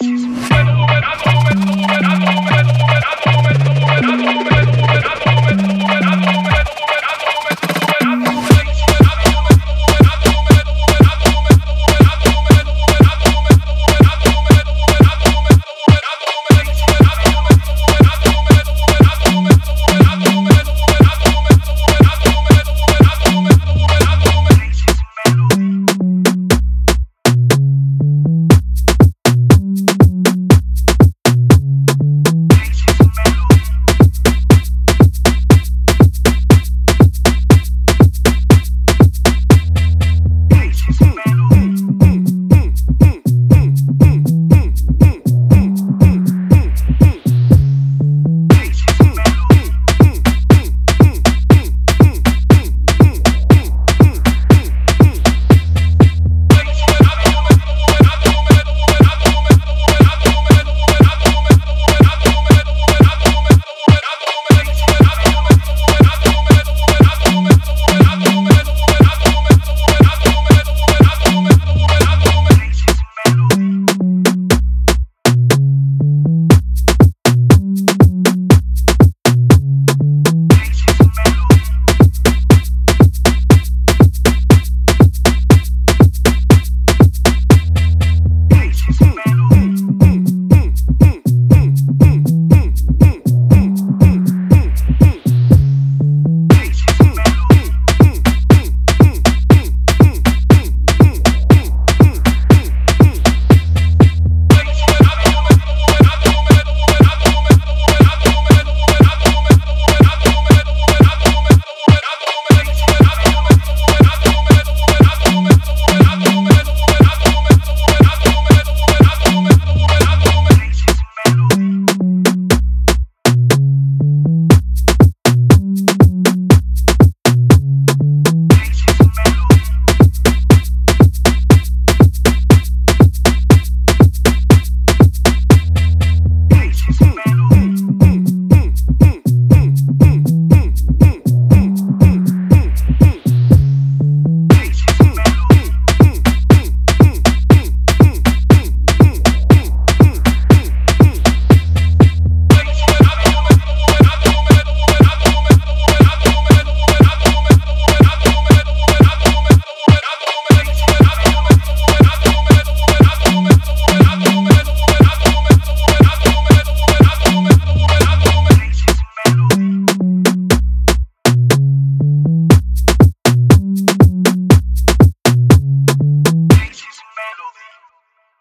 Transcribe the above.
When the woman, and.